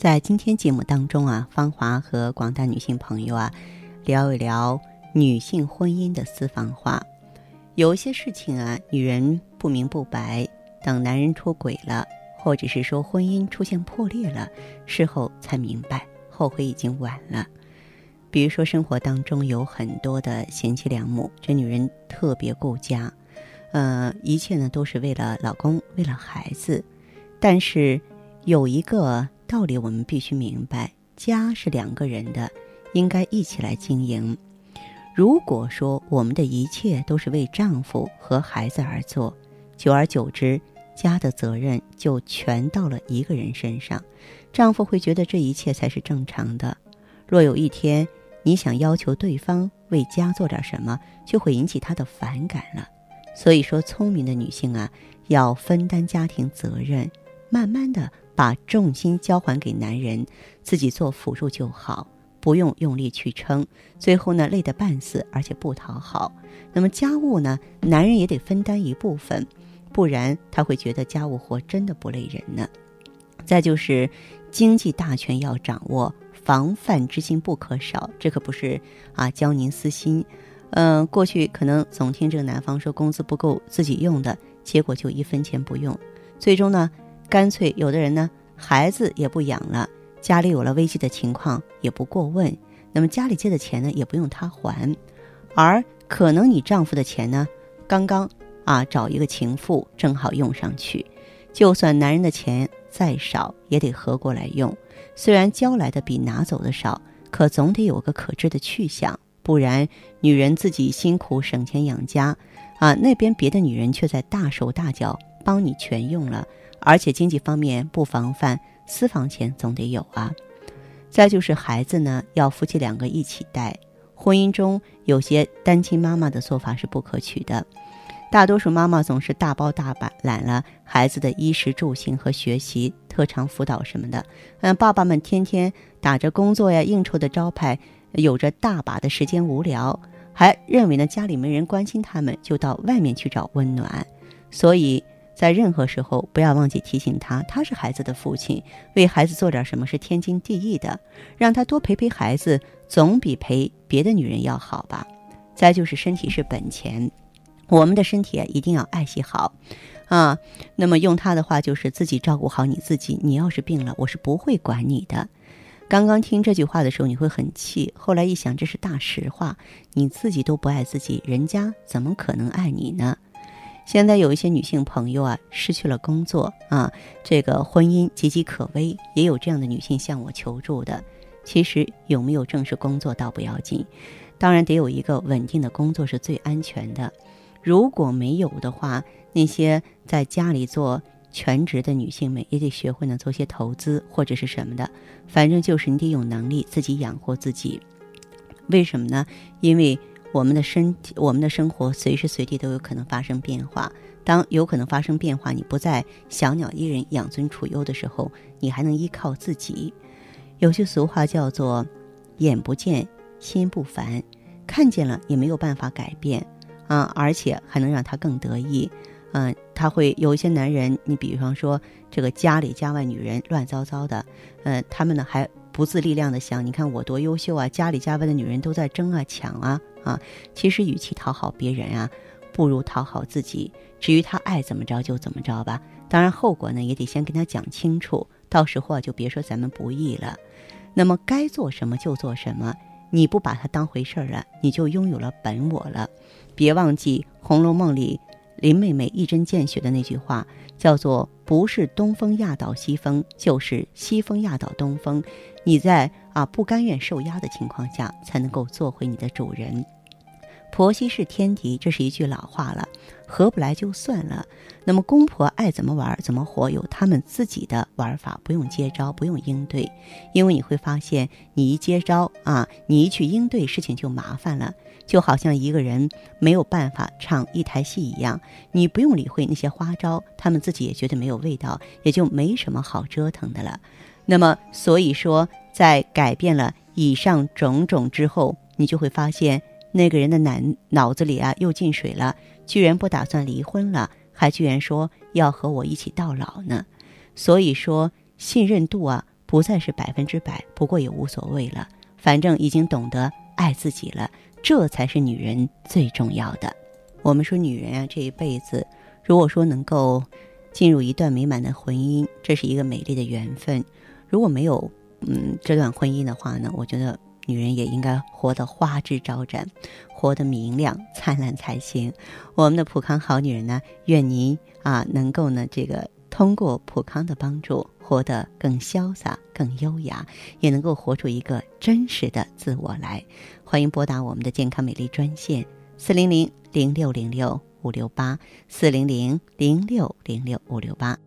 在今天节目当中啊，芳华和广大女性朋友啊，聊一聊女性婚姻的私房话。有一些事情啊，女人不明不白，等男人出轨了，或者是说婚姻出现破裂了，事后才明白，后悔已经晚了。比如说生活当中有很多的贤妻良母，这女人特别顾家，呃，一切呢都是为了老公，为了孩子，但是有一个。道理我们必须明白，家是两个人的，应该一起来经营。如果说我们的一切都是为丈夫和孩子而做，久而久之，家的责任就全到了一个人身上。丈夫会觉得这一切才是正常的。若有一天你想要求对方为家做点什么，就会引起他的反感了。所以说，聪明的女性啊，要分担家庭责任，慢慢的。把重心交还给男人，自己做辅助就好，不用用力去撑，最后呢累得半死，而且不讨好。那么家务呢，男人也得分担一部分，不然他会觉得家务活真的不累人呢。再就是经济大权要掌握，防范之心不可少。这可不是啊教您私心，嗯，过去可能总听这个男方说工资不够自己用的，结果就一分钱不用，最终呢。干脆，有的人呢，孩子也不养了，家里有了危机的情况也不过问，那么家里借的钱呢，也不用他还，而可能你丈夫的钱呢，刚刚啊找一个情妇正好用上去，就算男人的钱再少，也得合过来用，虽然交来的比拿走的少，可总得有个可知的去向，不然女人自己辛苦省钱养家，啊那边别的女人却在大手大脚帮你全用了。而且经济方面不防范，私房钱总得有啊。再就是孩子呢，要夫妻两个一起带。婚姻中有些单亲妈妈的做法是不可取的。大多数妈妈总是大包大揽了孩子的衣食住行和学习、特长辅导什么的。嗯，爸爸们天天打着工作呀、应酬的招牌，有着大把的时间无聊，还认为呢家里没人关心他们，就到外面去找温暖。所以。在任何时候，不要忘记提醒他，他是孩子的父亲，为孩子做点什么是天经地义的。让他多陪陪孩子，总比陪别的女人要好吧。再就是身体是本钱，我们的身体啊一定要爱惜好，啊，那么用他的话就是自己照顾好你自己。你要是病了，我是不会管你的。刚刚听这句话的时候，你会很气，后来一想，这是大实话。你自己都不爱自己，人家怎么可能爱你呢？现在有一些女性朋友啊，失去了工作啊，这个婚姻岌岌可危，也有这样的女性向我求助的。其实有没有正式工作倒不要紧，当然得有一个稳定的工作是最安全的。如果没有的话，那些在家里做全职的女性们也得学会呢做些投资或者是什么的，反正就是你得有能力自己养活自己。为什么呢？因为。我们的身体，我们的生活随时随地都有可能发生变化。当有可能发生变化，你不再小鸟依人、养尊处优的时候，你还能依靠自己。有句俗话叫做“眼不见心不烦”，看见了也没有办法改变啊，而且还能让他更得意。嗯，他会有一些男人，你比方说这个家里家外女人乱糟糟的，嗯，他们呢还不自力量的想，你看我多优秀啊，家里家外的女人都在争啊抢啊。啊，其实与其讨好别人啊，不如讨好自己。至于他爱怎么着就怎么着吧。当然后果呢，也得先跟他讲清楚，到时候啊就别说咱们不义了。那么该做什么就做什么，你不把它当回事儿了，你就拥有了本我了。别忘记《红楼梦》里林妹妹一针见血的那句话，叫做“不是东风压倒西风，就是西风压倒东风”。你在啊不甘愿受压的情况下，才能够做回你的主人。婆媳是天敌，这是一句老话了，合不来就算了。那么公婆爱怎么玩怎么活，有他们自己的玩法，不用接招，不用应对。因为你会发现，你一接招啊，你一去应对，事情就麻烦了。就好像一个人没有办法唱一台戏一样，你不用理会那些花招，他们自己也觉得没有味道，也就没什么好折腾的了。那么，所以说，在改变了以上种种之后，你就会发现。那个人的脑脑子里啊又进水了，居然不打算离婚了，还居然说要和我一起到老呢。所以说信任度啊不再是百分之百，不过也无所谓了，反正已经懂得爱自己了，这才是女人最重要的。我们说女人啊这一辈子，如果说能够进入一段美满的婚姻，这是一个美丽的缘分。如果没有嗯这段婚姻的话呢，我觉得。女人也应该活得花枝招展，活得明亮灿烂才行。我们的普康好女人呢，愿您啊能够呢这个通过普康的帮助，活得更潇洒、更优雅，也能够活出一个真实的自我来。欢迎拨打我们的健康美丽专线：四零零零六零六五六八，四零零零六零六五六八。